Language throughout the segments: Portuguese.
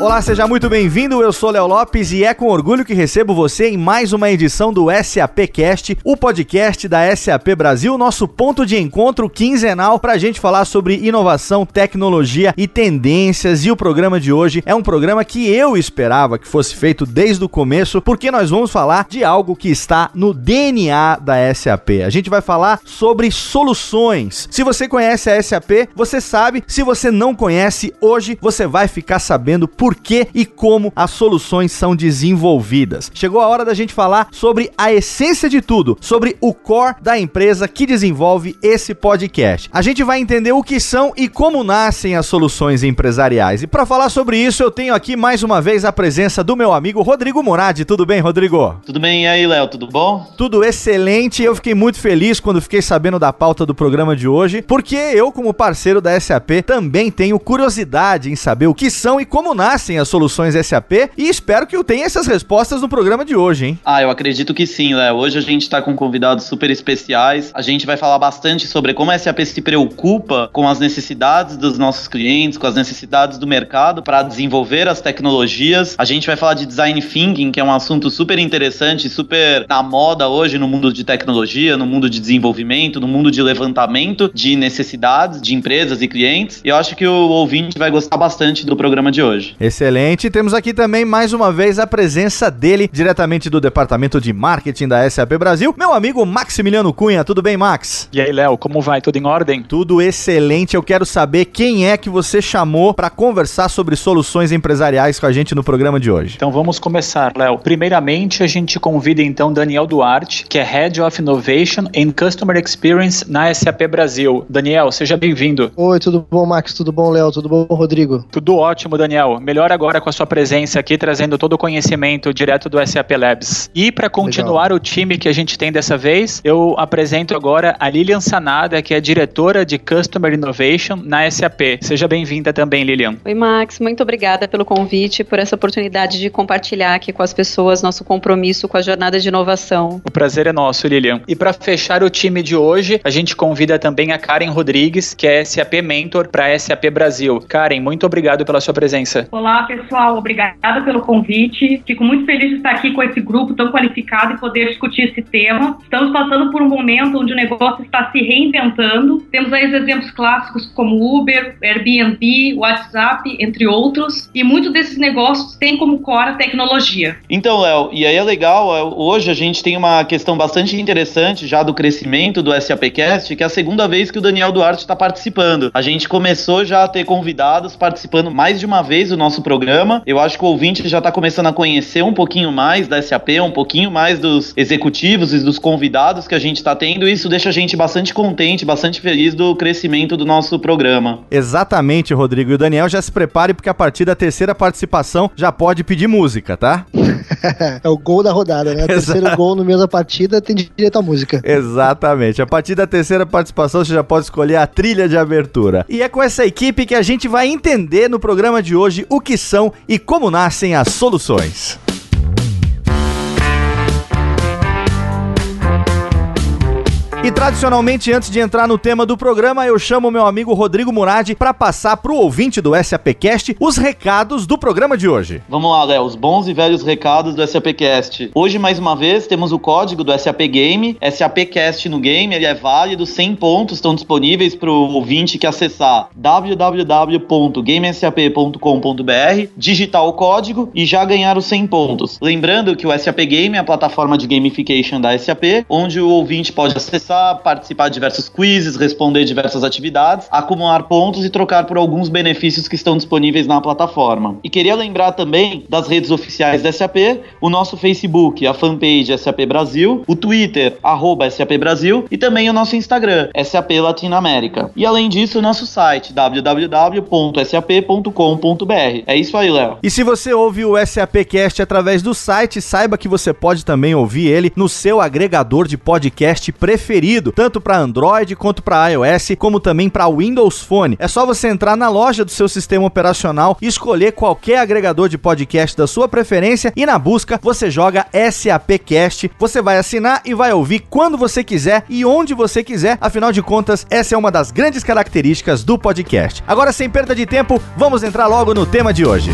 Olá, seja muito bem-vindo. Eu sou Léo Lopes e é com orgulho que recebo você em mais uma edição do SAPcast, o podcast da SAP Brasil, nosso ponto de encontro quinzenal para a gente falar sobre inovação, tecnologia e tendências. E o programa de hoje é um programa que eu esperava que fosse feito desde o começo, porque nós vamos falar de algo que está no DNA da SAP. A gente vai falar sobre soluções. Se você conhece a SAP, você sabe. Se você não conhece, hoje você vai ficar sabendo por por que e como as soluções são desenvolvidas. Chegou a hora da gente falar sobre a essência de tudo, sobre o core da empresa que desenvolve esse podcast. A gente vai entender o que são e como nascem as soluções empresariais. E para falar sobre isso, eu tenho aqui mais uma vez a presença do meu amigo Rodrigo Moradi. Tudo bem, Rodrigo? Tudo bem, e aí, Léo? Tudo bom? Tudo excelente. Eu fiquei muito feliz quando fiquei sabendo da pauta do programa de hoje, porque eu, como parceiro da SAP, também tenho curiosidade em saber o que são e como nascem nascem as soluções SAP e espero que eu tenha essas respostas no programa de hoje, hein? Ah, eu acredito que sim, Léo. Hoje a gente está com convidados super especiais. A gente vai falar bastante sobre como a SAP se preocupa com as necessidades dos nossos clientes, com as necessidades do mercado para desenvolver as tecnologias. A gente vai falar de design thinking, que é um assunto super interessante, super na moda hoje no mundo de tecnologia, no mundo de desenvolvimento, no mundo de levantamento de necessidades de empresas e clientes. E eu acho que o ouvinte vai gostar bastante do programa de hoje. Excelente. Temos aqui também mais uma vez a presença dele, diretamente do departamento de marketing da SAP Brasil, meu amigo Maximiliano Cunha. Tudo bem, Max? E aí, Léo, como vai? Tudo em ordem? Tudo excelente. Eu quero saber quem é que você chamou para conversar sobre soluções empresariais com a gente no programa de hoje. Então vamos começar, Léo. Primeiramente, a gente convida então Daniel Duarte, que é Head of Innovation and Customer Experience na SAP Brasil. Daniel, seja bem-vindo. Oi, tudo bom, Max? Tudo bom, Léo? Tudo bom, Rodrigo? Tudo ótimo, Daniel. Melhor melhor agora com a sua presença aqui, trazendo todo o conhecimento direto do SAP Labs. E para continuar Legal. o time que a gente tem dessa vez, eu apresento agora a Lilian Sanada, que é diretora de Customer Innovation na SAP. Seja bem-vinda também, Lilian. Oi, Max. Muito obrigada pelo convite, por essa oportunidade de compartilhar aqui com as pessoas nosso compromisso com a jornada de inovação. O prazer é nosso, Lilian. E para fechar o time de hoje, a gente convida também a Karen Rodrigues, que é SAP Mentor para SAP Brasil. Karen, muito obrigado pela sua presença. Olá. Olá, pessoal. Obrigada pelo convite. Fico muito feliz de estar aqui com esse grupo tão qualificado e poder discutir esse tema. Estamos passando por um momento onde o negócio está se reinventando. Temos aí exemplos clássicos como Uber, Airbnb, WhatsApp, entre outros. E muitos desses negócios têm como core a tecnologia. Então, Léo, e aí é legal, é, hoje a gente tem uma questão bastante interessante já do crescimento do SAPcast, que é a segunda vez que o Daniel Duarte está participando. A gente começou já a ter convidados participando mais de uma vez do nosso nosso programa. Eu acho que o ouvinte já está começando a conhecer um pouquinho mais da SAP, um pouquinho mais dos executivos e dos convidados que a gente está tendo. E isso deixa a gente bastante contente, bastante feliz do crescimento do nosso programa. Exatamente, Rodrigo. E o Daniel já se prepare, porque a partir da terceira participação já pode pedir música, tá? é o gol da rodada, né? O terceiro gol no meio da partida tem direito à música. Exatamente. A partir da terceira participação você já pode escolher a trilha de abertura. E é com essa equipe que a gente vai entender no programa de hoje o que são e como nascem as soluções. E tradicionalmente, antes de entrar no tema do programa, eu chamo meu amigo Rodrigo Murad para passar para o ouvinte do SAPcast os recados do programa de hoje. Vamos lá, Léo, os bons e velhos recados do SAPcast. Hoje, mais uma vez, temos o código do SAP Game, SAPcast no game, ele é válido, 100 pontos estão disponíveis para o ouvinte que acessar www.gamesap.com.br, digitar o código e já ganhar os 100 pontos. Lembrando que o SAP Game é a plataforma de gamification da SAP, onde o ouvinte pode acessar participar de diversos quizzes, responder diversas atividades, acumular pontos e trocar por alguns benefícios que estão disponíveis na plataforma. E queria lembrar também das redes oficiais da SAP, o nosso Facebook, a fanpage SAP Brasil, o Twitter, arroba SAP Brasil, e também o nosso Instagram, SAP Latinoamérica. E além disso, o nosso site, www.sap.com.br. É isso aí, Léo. E se você ouve o SAPcast através do site, saiba que você pode também ouvir ele no seu agregador de podcast preferido preferido, tanto para Android quanto para iOS, como também para Windows Phone. É só você entrar na loja do seu sistema operacional escolher qualquer agregador de podcast da sua preferência e na busca você joga SAPcast. Você vai assinar e vai ouvir quando você quiser e onde você quiser. Afinal de contas, essa é uma das grandes características do podcast. Agora, sem perda de tempo, vamos entrar logo no tema de hoje.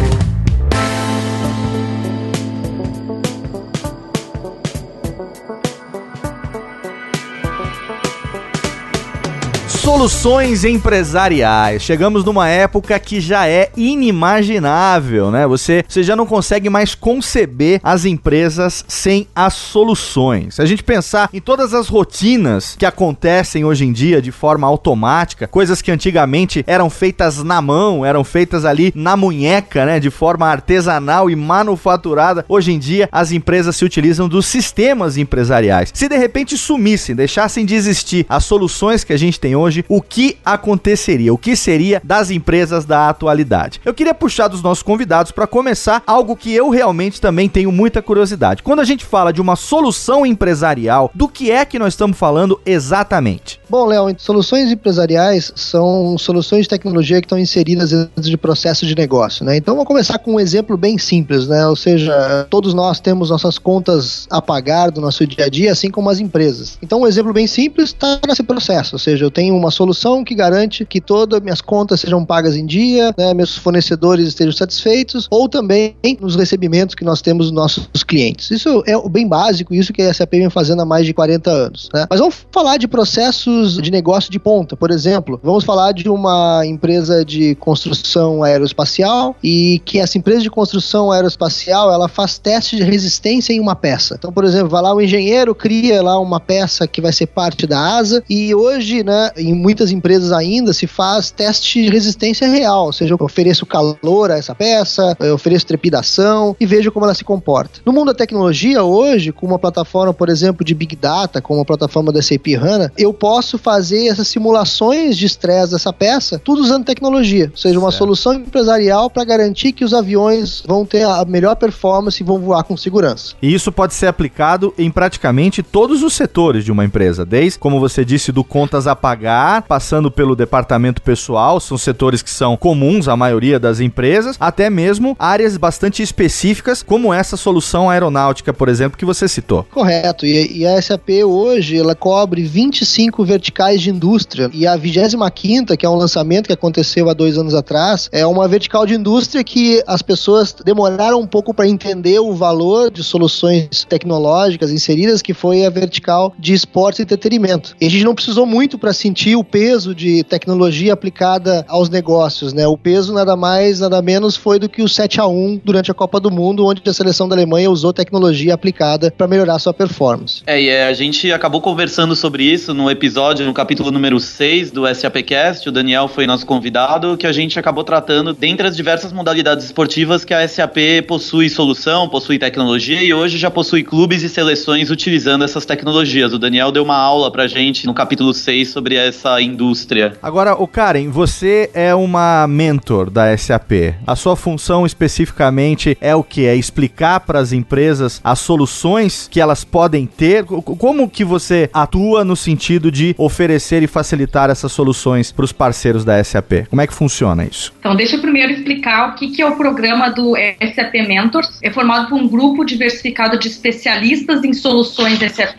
Soluções empresariais. Chegamos numa época que já é inimaginável, né? Você, você já não consegue mais conceber as empresas sem as soluções. Se a gente pensar em todas as rotinas que acontecem hoje em dia de forma automática, coisas que antigamente eram feitas na mão, eram feitas ali na munheca, né? De forma artesanal e manufaturada, hoje em dia as empresas se utilizam dos sistemas empresariais. Se de repente sumissem, deixassem de existir as soluções que a gente tem hoje, hoje o que aconteceria, o que seria das empresas da atualidade. Eu queria puxar dos nossos convidados para começar algo que eu realmente também tenho muita curiosidade. Quando a gente fala de uma solução empresarial, do que é que nós estamos falando exatamente? Bom, Léo, soluções empresariais são soluções de tecnologia que estão inseridas dentro de processo de negócio, né? Então, vamos começar com um exemplo bem simples, né? Ou seja, todos nós temos nossas contas a pagar do nosso dia a dia, assim como as empresas. Então, um exemplo bem simples está nesse processo, ou seja, eu tenho uma solução que garante que todas minhas contas sejam pagas em dia, né? meus fornecedores estejam satisfeitos, ou também nos recebimentos que nós temos dos nossos clientes. Isso é bem básico, isso que a SAP vem fazendo há mais de 40 anos, né? Mas vamos falar de processos de negócio de ponta. Por exemplo, vamos falar de uma empresa de construção aeroespacial e que essa empresa de construção aeroespacial ela faz teste de resistência em uma peça. Então, por exemplo, vai lá o engenheiro cria lá uma peça que vai ser parte da asa e hoje, né, em muitas empresas ainda se faz teste de resistência real, ou seja, eu ofereço calor a essa peça, eu ofereço trepidação e vejo como ela se comporta. No mundo da tecnologia hoje, com uma plataforma, por exemplo, de Big Data, como a plataforma da SAP HANA, eu posso posso fazer essas simulações de estresse dessa peça, tudo usando tecnologia, ou seja, uma certo. solução empresarial para garantir que os aviões vão ter a melhor performance e vão voar com segurança. E isso pode ser aplicado em praticamente todos os setores de uma empresa, desde, como você disse, do contas a pagar, passando pelo departamento pessoal, são setores que são comuns à maioria das empresas, até mesmo áreas bastante específicas, como essa solução aeronáutica, por exemplo, que você citou. Correto, e, e a SAP hoje, ela cobre 25 verticais de indústria. E a 25, que é um lançamento que aconteceu há dois anos atrás, é uma vertical de indústria que as pessoas demoraram um pouco para entender o valor de soluções tecnológicas inseridas, que foi a vertical de esportes e entretenimento. E a gente não precisou muito para sentir o peso de tecnologia aplicada aos negócios, né? O peso nada mais, nada menos foi do que o 7 a 1 durante a Copa do Mundo, onde a seleção da Alemanha usou tecnologia aplicada para melhorar sua performance. É, e a gente acabou conversando sobre isso no episódio no capítulo número 6 do SAPcast, o Daniel foi nosso convidado, que a gente acabou tratando dentre as diversas modalidades esportivas que a SAP possui solução, possui tecnologia e hoje já possui clubes e seleções utilizando essas tecnologias. O Daniel deu uma aula pra gente no capítulo 6 sobre essa indústria. Agora, o Karen, você é uma mentor da SAP. A sua função especificamente é o que? É explicar para as empresas as soluções que elas podem ter? Como que você atua no sentido de oferecer e facilitar essas soluções para os parceiros da SAP? Como é que funciona isso? Então, deixa eu primeiro explicar o que, que é o programa do SAP Mentors. É formado por um grupo diversificado de especialistas em soluções SAP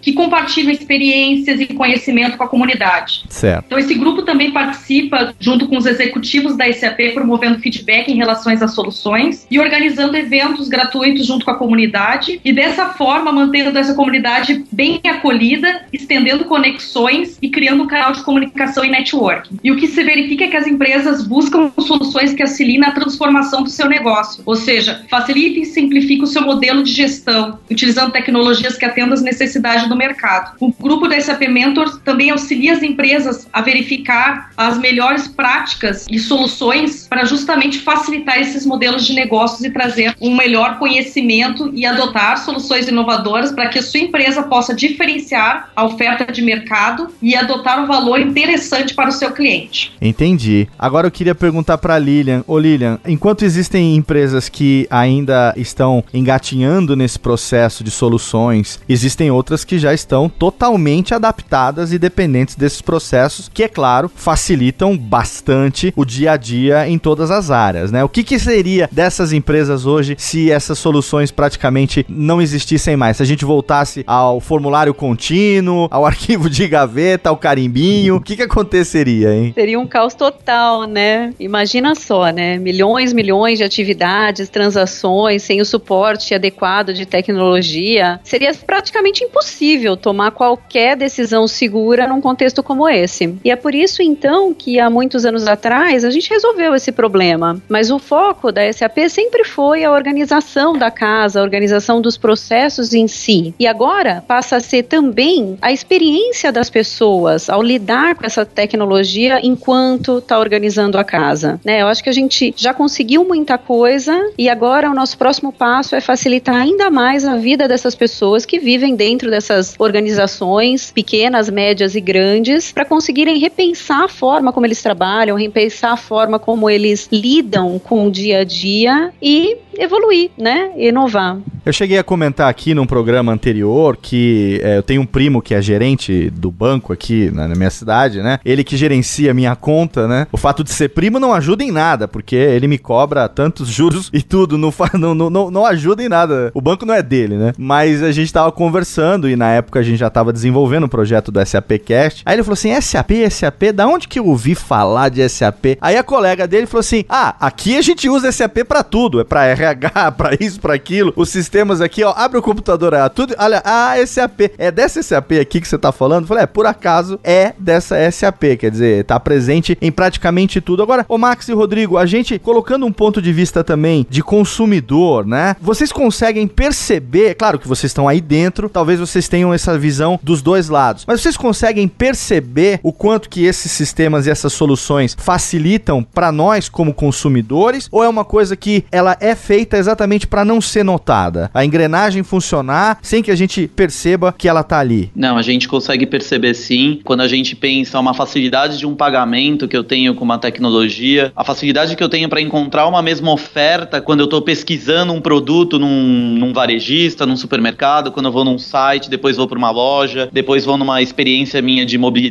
que compartilham experiências e conhecimento com a comunidade. Certo. Então, esse grupo também participa, junto com os executivos da SAP, promovendo feedback em relação às soluções e organizando eventos gratuitos junto com a comunidade e dessa forma mantendo essa comunidade bem acolhida, estendendo conexões e criando um canal de comunicação e networking. E o que se verifica é que as empresas buscam soluções que auxiliem na transformação do seu negócio, ou seja, facilita e simplifica o seu modelo de gestão, utilizando tecnologias que atendam às necessidades do mercado. O grupo da SAP Mentors também auxilia as empresas a verificar as melhores práticas e soluções para justamente facilitar esses modelos de negócios e trazer um melhor conhecimento e adotar soluções inovadoras para que a sua empresa possa diferenciar a oferta de mercado e adotar um valor interessante para o seu cliente. Entendi. Agora eu queria perguntar para Lilian, ô Lilian, enquanto existem empresas que ainda estão engatinhando nesse processo de soluções, existem outras que já estão totalmente adaptadas e dependentes desses processos, que é claro, facilitam bastante o dia a dia em todas as áreas, né? O que, que seria dessas empresas hoje se essas soluções praticamente não existissem mais? Se a gente voltasse ao formulário contínuo, ao arquivo de gaveta, ao carimbinho, o que, que aconteceria, hein? Seria um caos total, né? Imagina só, né? Milhões, milhões de atividades, transações, sem o suporte adequado de tecnologia. Seria praticamente impossível tomar qualquer decisão segura num contexto como esse. E é por isso, então, que há muitos anos atrás a gente resolveu esse problema. Mas o foco da SAP sempre foi a organização da casa, a organização dos processos em si. E agora passa a ser também a experiência das pessoas ao lidar com essa tecnologia enquanto está organizando a casa. Né? Eu acho que a gente já conseguiu muita coisa e agora o nosso próximo passo é facilitar ainda mais a vida dessas pessoas que vivem dentro dessas organizações pequenas, médias e grandes para conseguirem repensar a forma como eles trabalham, repensar a forma como eles lidam com o dia a dia e evoluir, né? Inovar. Eu cheguei a comentar aqui num programa anterior que é, eu tenho um primo que é gerente do banco aqui na, na minha cidade, né? Ele que gerencia minha conta, né? O fato de ser primo não ajuda em nada, porque ele me cobra tantos juros e tudo, não, não, não, não ajuda em nada. O banco não é dele, né? Mas a gente tava conversando e na época a gente já tava desenvolvendo o um projeto do SAP Cast. Aí ele falou assim: SAP, SAP, da onde que eu ouvi falar de SAP? Aí a colega dele falou assim: Ah, aqui a gente usa SAP para tudo, é para RH, para isso, para aquilo. Os sistemas aqui, ó, abre o computador, é tudo. Olha, ah, SAP, é dessa SAP aqui que você tá falando? Eu falei, é, por acaso é dessa SAP, quer dizer, tá presente em praticamente tudo. Agora, o Max e Rodrigo, a gente colocando um ponto de vista também de consumidor, né? Vocês conseguem perceber, claro que vocês estão aí dentro, talvez vocês tenham essa visão dos dois lados, mas vocês conseguem perceber o quanto que esses sistemas e essas soluções facilitam para nós como consumidores ou é uma coisa que ela é feita exatamente para não ser notada? A engrenagem funcionar sem que a gente perceba que ela tá ali? Não, a gente consegue perceber sim. Quando a gente pensa uma facilidade de um pagamento que eu tenho com uma tecnologia, a facilidade que eu tenho para encontrar uma mesma oferta quando eu estou pesquisando um produto num, num varejista, num supermercado, quando eu vou num site, depois vou para uma loja, depois vou numa experiência minha de mobilidade.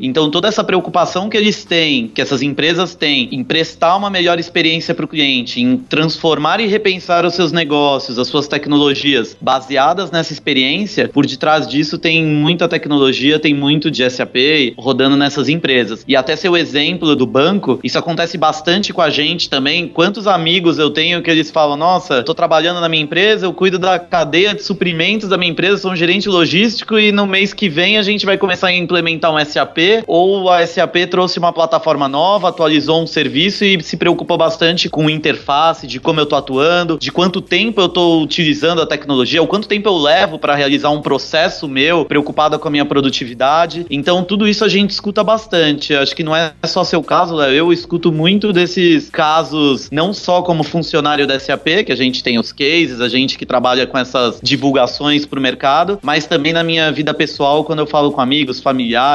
Então, toda essa preocupação que eles têm, que essas empresas têm, em prestar uma melhor experiência para o cliente, em transformar e repensar os seus negócios, as suas tecnologias baseadas nessa experiência, por detrás disso tem muita tecnologia, tem muito de SAP rodando nessas empresas. E até seu exemplo do banco, isso acontece bastante com a gente também. Quantos amigos eu tenho que eles falam: Nossa, tô trabalhando na minha empresa, eu cuido da cadeia de suprimentos da minha empresa, sou um gerente logístico e no mês que vem a gente vai começar a implementar um SAP ou a SAP trouxe uma plataforma nova, atualizou um serviço e se preocupa bastante com interface, de como eu tô atuando, de quanto tempo eu tô utilizando a tecnologia, ou quanto tempo eu levo para realizar um processo meu, preocupada com a minha produtividade. Então, tudo isso a gente escuta bastante. Acho que não é só seu caso, Léo. Eu escuto muito desses casos, não só como funcionário da SAP, que a gente tem os cases, a gente que trabalha com essas divulgações para o mercado, mas também na minha vida pessoal, quando eu falo com amigos, familiares,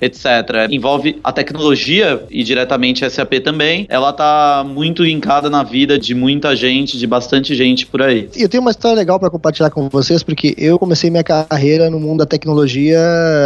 etc. Envolve a tecnologia e diretamente SAP também. Ela tá muito linkada na vida de muita gente, de bastante gente por aí. Eu tenho uma história legal para compartilhar com vocês, porque eu comecei minha carreira no mundo da tecnologia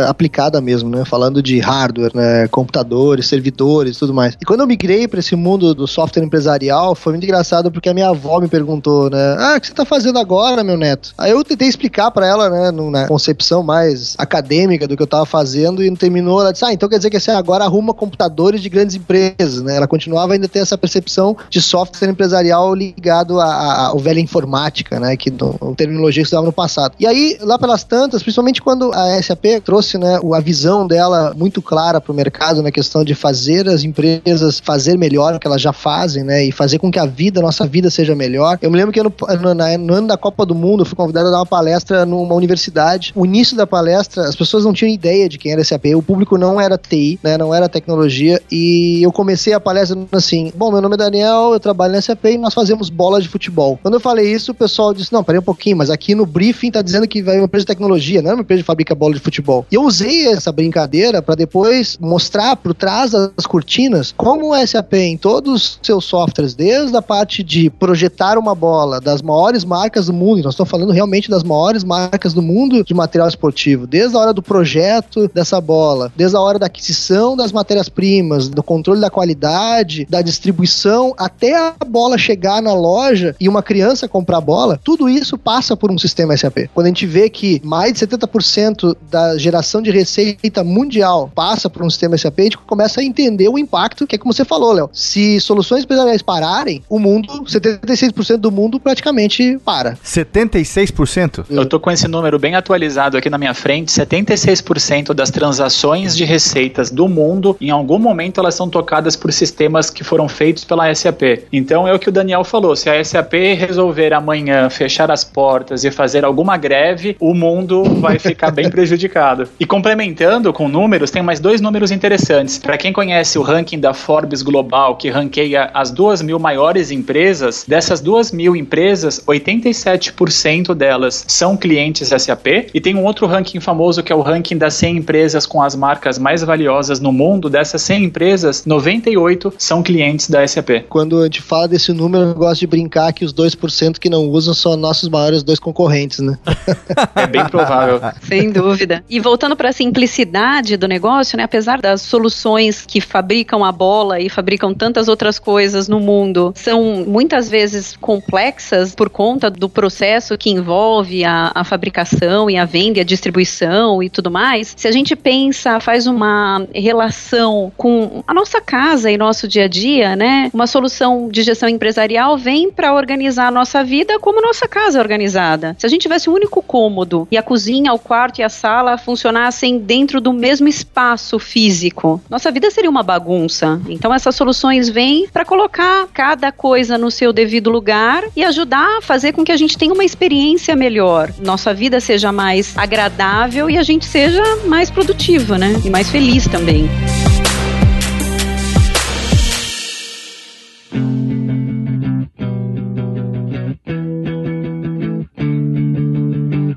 aplicada mesmo, né? Falando de hardware, né? computadores, servidores, tudo mais. E quando eu migrei para esse mundo do software empresarial, foi muito engraçado porque a minha avó me perguntou, né? Ah, o que você tá fazendo agora, meu neto? Aí eu tentei explicar para ela, né, na concepção mais acadêmica do que eu tava fazendo e não terminou, ela disse: "Ah, então quer dizer que você agora arruma computadores de grandes empresas", né? Ela continuava ainda a ter essa percepção de software empresarial ligado ao velha informática, né, que no, terminologia que estudava no passado. E aí, lá pelas tantas, principalmente quando a SAP trouxe, né, a visão dela muito clara para o mercado na questão de fazer as empresas fazer melhor o que elas já fazem, né, e fazer com que a vida, a nossa vida seja melhor. Eu me lembro que no, no, no ano da Copa do Mundo, eu fui convidado a dar uma palestra numa universidade. O início da palestra, as pessoas não tinham ideia de quem era SAP, O público não era TI, né, não era tecnologia, e eu comecei a palestra assim, bom, meu nome é Daniel, eu trabalho na SAP e nós fazemos bola de futebol. Quando eu falei isso, o pessoal disse, não, peraí um pouquinho, mas aqui no briefing tá dizendo que vai uma empresa de tecnologia, não é uma empresa que fabrica bola de futebol. E eu usei essa brincadeira para depois mostrar por trás das cortinas como o SAP em todos os seus softwares, desde a parte de projetar uma bola das maiores marcas do mundo, nós estamos falando realmente das maiores marcas do mundo de material esportivo, desde a hora do projeto dessa bola, desde a hora da aquisição das matérias-primas, do controle da qualidade, da distribuição, até a bola chegar na loja e uma criança comprar a bola, tudo isso passa por um sistema SAP. Quando a gente vê que mais de 70% da geração de receita mundial passa por um sistema SAP, a gente começa a entender o impacto, que é como você falou, Léo. Se soluções empresariais pararem, o mundo, 76% do mundo praticamente para. 76%? Eu tô com esse número bem atualizado aqui na minha frente. 76% das transações de receitas do mundo, em algum momento, elas são tocadas por sistemas que foram feitos pela SAP. Então é o que o Daniel falou: se a SAP resolver amanhã fechar as portas e fazer alguma greve, o mundo vai ficar bem prejudicado. E complementando com números, tem mais dois números interessantes. Para quem conhece o ranking da Forbes Global, que ranqueia as duas mil maiores empresas, dessas duas mil empresas, 87% delas são clientes SAP. E tem um outro ranking famoso que é o ranking das 100 empresas com as marcas mais valiosas no mundo. Dessas 100 empresas, 98 são clientes da SAP. Quando a gente fala desse número, eu gosto de brincar que os 2% que não usam são nossos maiores dois concorrentes, né? é bem provável. Sem dúvida. E voltando para a simplicidade do negócio, né? Apesar das soluções que fabricam a bola e fabricam tantas outras coisas no mundo, são muitas vezes complexas por conta do processo que envolve a, a fabricação e a venda e a distribuição e tudo mais. Se a gente pensa, faz uma relação com a nossa casa e nosso dia a dia, né? Uma solução de gestão empresarial vem para organizar a nossa vida como nossa casa é organizada. Se a gente tivesse um único cômodo e a cozinha, o quarto e a sala funcionassem dentro do mesmo espaço físico, nossa vida seria uma bagunça. Então essas soluções vêm para colocar cada coisa no seu devido lugar e ajudar a fazer com que a gente tenha uma experiência melhor, nossa vida seja mais agradável e a gente seja mais né? E mais feliz também.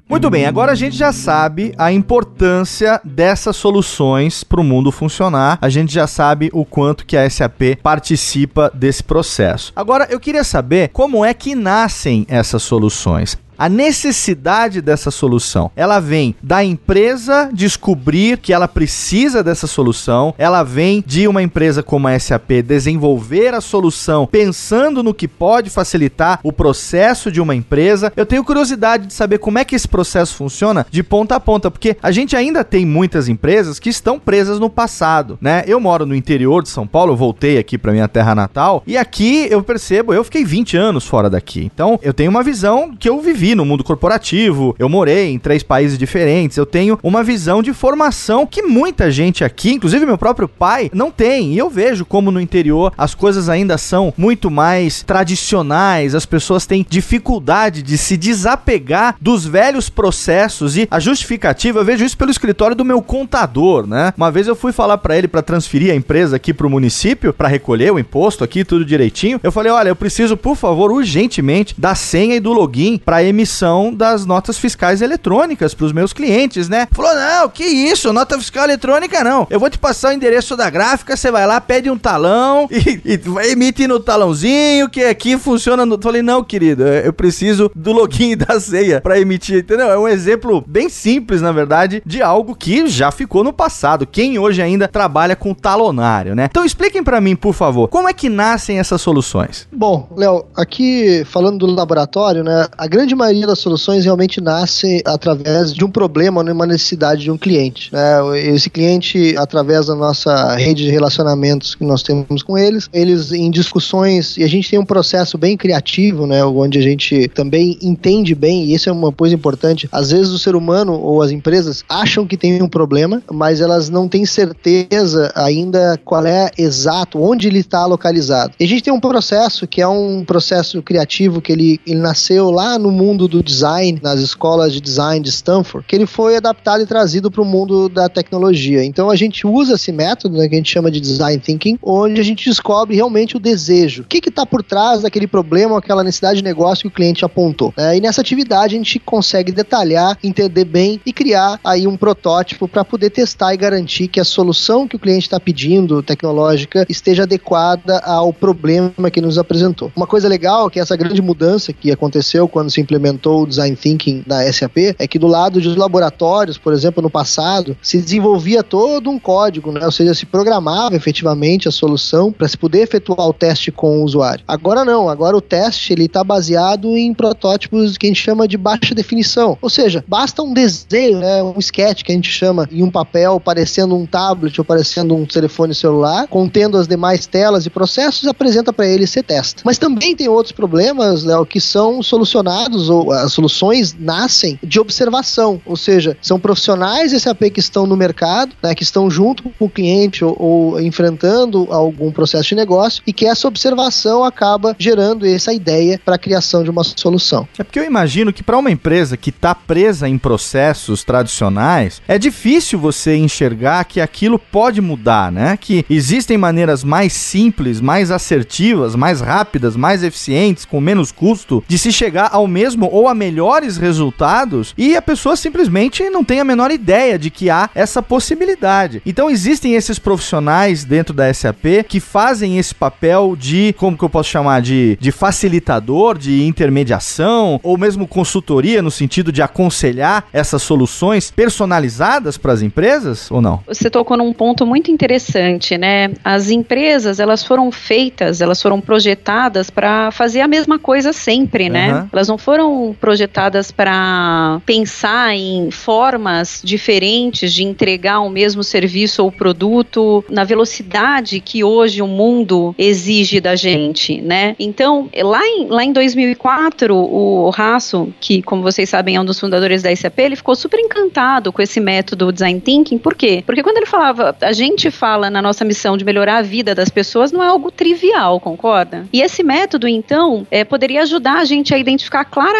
Muito bem, agora a gente já sabe a importância dessas soluções para o mundo funcionar. A gente já sabe o quanto que a SAP participa desse processo. Agora eu queria saber como é que nascem essas soluções. A necessidade dessa solução, ela vem da empresa descobrir que ela precisa dessa solução, ela vem de uma empresa como a SAP desenvolver a solução pensando no que pode facilitar o processo de uma empresa. Eu tenho curiosidade de saber como é que esse processo funciona de ponta a ponta, porque a gente ainda tem muitas empresas que estão presas no passado, né? Eu moro no interior de São Paulo, voltei aqui para minha terra natal, e aqui eu percebo, eu fiquei 20 anos fora daqui. Então, eu tenho uma visão que eu vivi no mundo corporativo, eu morei em três países diferentes, eu tenho uma visão de formação que muita gente aqui, inclusive meu próprio pai, não tem. E eu vejo como no interior as coisas ainda são muito mais tradicionais, as pessoas têm dificuldade de se desapegar dos velhos processos e a justificativa, eu vejo isso pelo escritório do meu contador, né? Uma vez eu fui falar para ele para transferir a empresa aqui pro município para recolher o imposto aqui tudo direitinho. Eu falei: "Olha, eu preciso, por favor, urgentemente da senha e do login para emissão das notas fiscais eletrônicas para os meus clientes, né?" Falou: "Não, que isso? Nota fiscal eletrônica não. Eu vou te passar o endereço da gráfica, você vai lá, pede um talão e, e emite no talãozinho que aqui funciona no... Falei: "Não, querido, eu preciso do login da senha para emitir", entendeu? É um exemplo bem simples, na verdade, de algo que já ficou no passado. Quem hoje ainda trabalha com talonário, né? Então expliquem para mim, por favor, como é que nascem essas soluções? Bom, Léo, aqui falando do laboratório, né, a grande maioria das soluções realmente nasce através de um problema, uma necessidade de um cliente. Né? Esse cliente, através da nossa rede de relacionamentos que nós temos com eles, eles em discussões, e a gente tem um processo bem criativo, né, onde a gente também entende bem, e isso é uma coisa importante, às vezes o ser humano ou as empresas acham que tem um problema, mas elas não têm certeza ainda qual é exato, onde ele está localizado. E a gente tem um processo que é um processo criativo que ele, ele nasceu lá no mundo mundo do design nas escolas de design de Stanford, que ele foi adaptado e trazido para o mundo da tecnologia. Então a gente usa esse método, né, que a gente chama de design thinking, onde a gente descobre realmente o desejo. O que está por trás daquele problema, aquela necessidade de negócio que o cliente apontou. Né? E nessa atividade a gente consegue detalhar, entender bem e criar aí um protótipo para poder testar e garantir que a solução que o cliente está pedindo, tecnológica, esteja adequada ao problema que nos apresentou. Uma coisa legal é que essa grande mudança que aconteceu quando se implementou o design thinking da SAP é que do lado dos laboratórios, por exemplo, no passado, se desenvolvia todo um código, né? ou seja, se programava efetivamente a solução para se poder efetuar o teste com o usuário. Agora não, agora o teste ele está baseado em protótipos que a gente chama de baixa definição, ou seja, basta um desenho, né, um sketch que a gente chama em um papel parecendo um tablet ou parecendo um telefone celular, contendo as demais telas e processos, apresenta para ele e você testa. Mas também tem outros problemas, Léo, que são solucionados as soluções nascem de observação, ou seja, são profissionais SAP que estão no mercado, né, que estão junto com o cliente ou, ou enfrentando algum processo de negócio e que essa observação acaba gerando essa ideia para a criação de uma solução. É porque eu imagino que para uma empresa que está presa em processos tradicionais, é difícil você enxergar que aquilo pode mudar, né? Que existem maneiras mais simples, mais assertivas, mais rápidas, mais eficientes, com menos custo, de se chegar ao mesmo ou a melhores resultados e a pessoa simplesmente não tem a menor ideia de que há essa possibilidade. Então existem esses profissionais dentro da SAP que fazem esse papel de, como que eu posso chamar, de, de facilitador, de intermediação, ou mesmo consultoria no sentido de aconselhar essas soluções personalizadas para as empresas ou não? Você tocou num ponto muito interessante, né? As empresas, elas foram feitas, elas foram projetadas para fazer a mesma coisa sempre, né? Uhum. Elas não foram projetadas para pensar em formas diferentes de entregar o mesmo serviço ou produto na velocidade que hoje o mundo exige da gente, né? Então, lá em, lá em 2004, o Raço, que como vocês sabem é um dos fundadores da SAP, ele ficou super encantado com esse método Design Thinking, por quê? Porque quando ele falava, a gente fala na nossa missão de melhorar a vida das pessoas, não é algo trivial, concorda? E esse método, então, é, poderia ajudar a gente a identificar claramente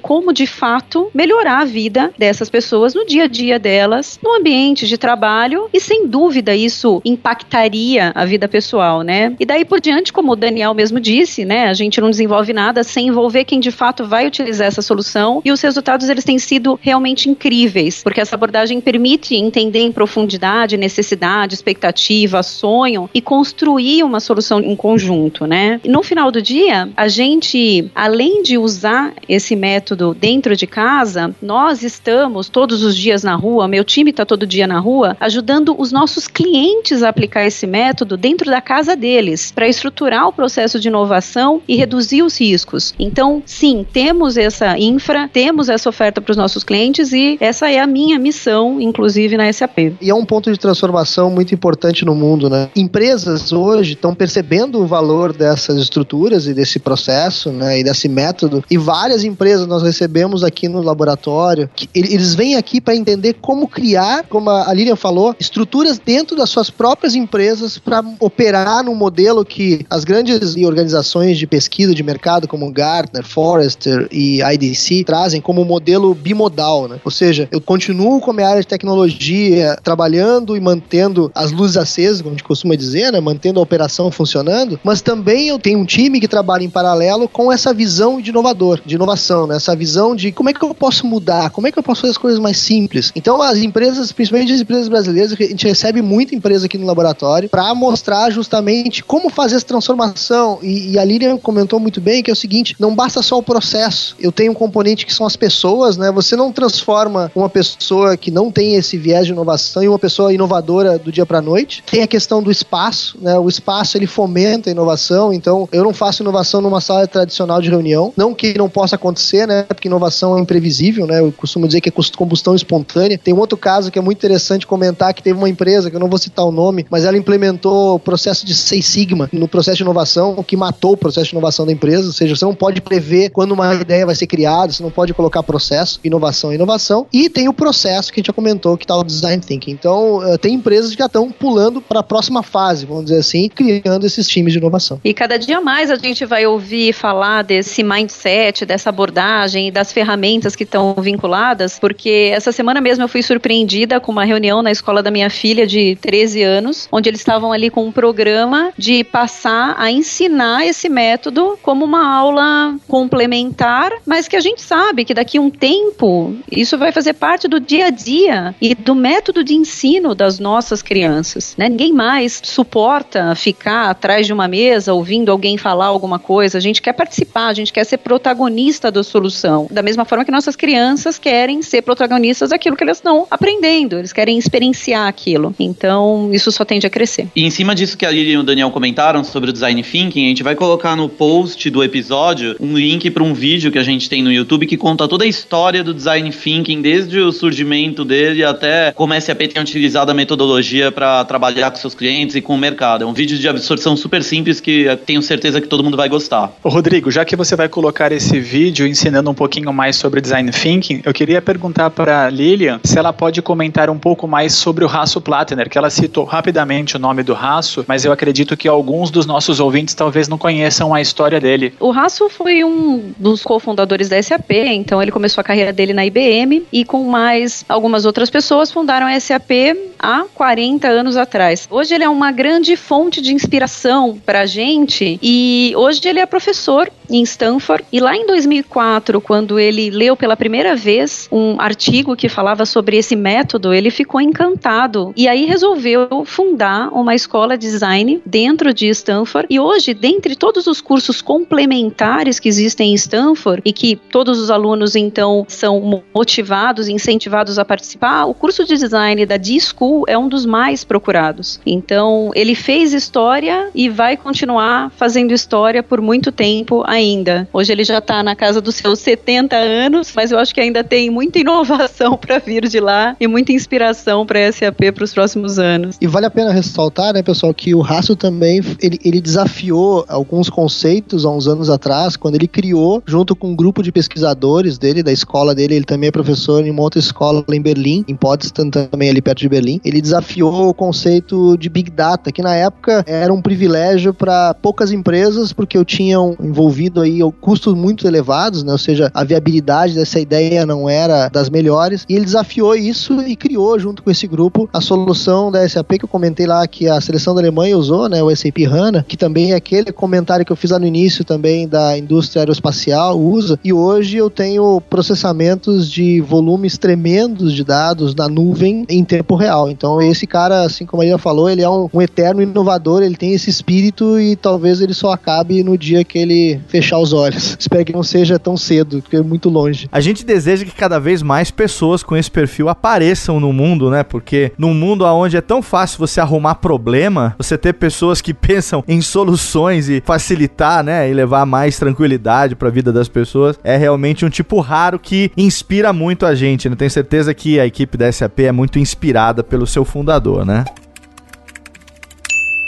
como de fato melhorar a vida dessas pessoas no dia a dia delas, no ambiente de trabalho, e sem dúvida isso impactaria a vida pessoal, né? E daí por diante, como o Daniel mesmo disse, né, a gente não desenvolve nada sem envolver quem de fato vai utilizar essa solução, e os resultados eles têm sido realmente incríveis, porque essa abordagem permite entender em profundidade necessidade, expectativa, sonho e construir uma solução em conjunto, né? E no final do dia, a gente, além de usar esse método dentro de casa, nós estamos todos os dias na rua, meu time está todo dia na rua, ajudando os nossos clientes a aplicar esse método dentro da casa deles, para estruturar o processo de inovação e reduzir os riscos. Então, sim, temos essa infra, temos essa oferta para os nossos clientes e essa é a minha missão, inclusive na SAP. E é um ponto de transformação muito importante no mundo, né? Empresas hoje estão percebendo o valor dessas estruturas e desse processo, né, e desse método. E várias empresas nós recebemos aqui no laboratório, que eles vêm aqui para entender como criar, como a Lilian falou, estruturas dentro das suas próprias empresas para operar num modelo que as grandes organizações de pesquisa de mercado, como Gartner, Forrester e IDC, trazem como modelo bimodal, né? Ou seja, eu continuo com a minha área de tecnologia trabalhando e mantendo as luzes acesas, como a gente costuma dizer, né? Mantendo a operação funcionando, mas também eu tenho um time que trabalha em paralelo com essa visão de inovador, de inovação, né? Essa visão de como é que eu posso mudar, como é que eu posso fazer as coisas mais simples. Então, as empresas, principalmente as empresas brasileiras, a gente recebe muita empresa aqui no laboratório para mostrar justamente como fazer essa transformação. E, e a Lilian comentou muito bem que é o seguinte: não basta só o processo. Eu tenho um componente que são as pessoas, né? Você não transforma uma pessoa que não tem esse viés de inovação em uma pessoa inovadora do dia para noite. Tem a questão do espaço, né? O espaço ele fomenta a inovação. Então, eu não faço inovação numa sala tradicional de reunião. Não que não possa acontecer, né? Porque inovação é imprevisível, né? Eu costumo dizer que é combustão espontânea. Tem um outro caso que é muito interessante comentar que teve uma empresa, que eu não vou citar o nome, mas ela implementou o processo de Seis Sigma no processo de inovação, o que matou o processo de inovação da empresa. Ou seja, você não pode prever quando uma ideia vai ser criada, você não pode colocar processo, inovação, inovação. E tem o processo que a gente já comentou, que está o design thinking. Então, uh, tem empresas que já estão pulando para a próxima fase, vamos dizer assim, criando esses times de inovação. E cada dia mais a gente vai ouvir falar desse mindset, dessa dessa abordagem e das ferramentas que estão vinculadas, porque essa semana mesmo eu fui surpreendida com uma reunião na escola da minha filha de 13 anos, onde eles estavam ali com um programa de passar a ensinar esse método como uma aula complementar, mas que a gente sabe que daqui a um tempo isso vai fazer parte do dia a dia e do método de ensino das nossas crianças. Né? Ninguém mais suporta ficar atrás de uma mesa ouvindo alguém falar alguma coisa. A gente quer participar, a gente quer ser protagonista da solução. Da mesma forma que nossas crianças querem ser protagonistas daquilo que elas estão aprendendo, eles querem experienciar aquilo. Então, isso só tende a crescer. E em cima disso que a Lili e o Daniel comentaram sobre o design thinking, a gente vai colocar no post do episódio um link para um vídeo que a gente tem no YouTube que conta toda a história do design thinking, desde o surgimento dele até como a SAP tem utilizado a metodologia para trabalhar com seus clientes e com o mercado. É um vídeo de absorção super simples que tenho certeza que todo mundo vai gostar. Ô Rodrigo, já que você vai colocar esse vídeo ensinando um pouquinho mais sobre design thinking, eu queria perguntar para Lilian se ela pode comentar um pouco mais sobre o Raço Plattner, que ela citou rapidamente o nome do Raço, mas eu acredito que alguns dos nossos ouvintes talvez não conheçam a história dele. O Raço foi um dos cofundadores da SAP, então ele começou a carreira dele na IBM e com mais algumas outras pessoas fundaram a SAP há 40 anos atrás. Hoje ele é uma grande fonte de inspiração para a gente e hoje ele é professor em Stanford e lá em 2004, quando ele leu pela primeira vez um artigo que falava sobre esse método, ele ficou encantado e aí resolveu fundar uma escola de design dentro de Stanford e hoje, dentre todos os cursos complementares que existem em Stanford e que todos os alunos então são motivados, incentivados a participar, o curso de design da D-School é um dos mais procurados. Então, ele fez história e vai continuar fazendo história por muito tempo ainda. Hoje ele já está na casa dos seus 70 anos, mas eu acho que ainda tem muita inovação para vir de lá e muita inspiração para a SAP para os próximos anos. E vale a pena ressaltar, né, pessoal, que o Raço também ele, ele desafiou alguns conceitos há uns anos atrás, quando ele criou, junto com um grupo de pesquisadores dele, da escola dele, ele também é professor em uma outra escola em Berlim, em Potsdam também ali perto de Berlim. Ele desafiou o conceito de Big Data, que na época era um privilégio para poucas empresas, porque eu tinham envolvido aí custos muito elevados, né? ou seja, a viabilidade dessa ideia não era das melhores, e ele desafiou isso e criou, junto com esse grupo, a solução da SAP que eu comentei lá, que a seleção da Alemanha usou, né? o SAP HANA, que também é aquele comentário que eu fiz lá no início também da indústria aeroespacial, usa, e hoje eu tenho processamentos de volumes tremendos de dados na nuvem em tempo real. Então, esse cara, assim como a Maria falou, ele é um, um eterno inovador, ele tem esse espírito e talvez ele só acabe no dia que ele fechar os olhos. Espero que não seja tão cedo, porque é muito longe. A gente deseja que cada vez mais pessoas com esse perfil apareçam no mundo, né? Porque num mundo onde é tão fácil você arrumar problema, você ter pessoas que pensam em soluções e facilitar, né, e levar mais tranquilidade para a vida das pessoas, é realmente um tipo raro que inspira muito a gente, né? Tenho certeza que a equipe da SAP é muito inspirada pelo seu fundador, né?